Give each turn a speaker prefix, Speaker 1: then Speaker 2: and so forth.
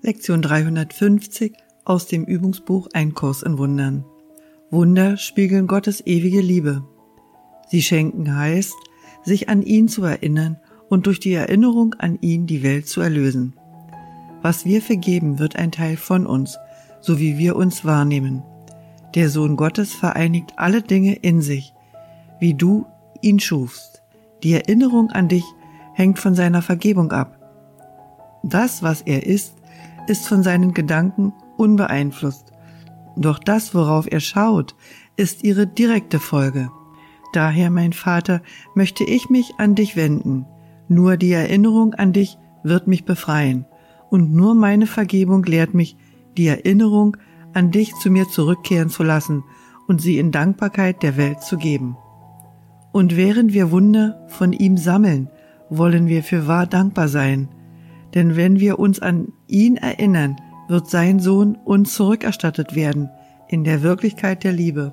Speaker 1: Lektion 350 aus dem Übungsbuch Ein Kurs in Wundern. Wunder spiegeln Gottes ewige Liebe. Sie schenken heißt, sich an ihn zu erinnern und durch die Erinnerung an ihn die Welt zu erlösen. Was wir vergeben, wird ein Teil von uns, so wie wir uns wahrnehmen. Der Sohn Gottes vereinigt alle Dinge in sich, wie du ihn schufst. Die Erinnerung an dich hängt von seiner Vergebung ab. Das, was er ist, ist von seinen Gedanken unbeeinflusst. Doch das, worauf er schaut, ist ihre direkte Folge. Daher, mein Vater, möchte ich mich an dich wenden. Nur die Erinnerung an dich wird mich befreien. Und nur meine Vergebung lehrt mich, die Erinnerung an dich zu mir zurückkehren zu lassen und sie in Dankbarkeit der Welt zu geben. Und während wir Wunder von ihm sammeln, wollen wir für wahr dankbar sein. Denn wenn wir uns an ihn erinnern, wird sein Sohn uns zurückerstattet werden in der Wirklichkeit der Liebe.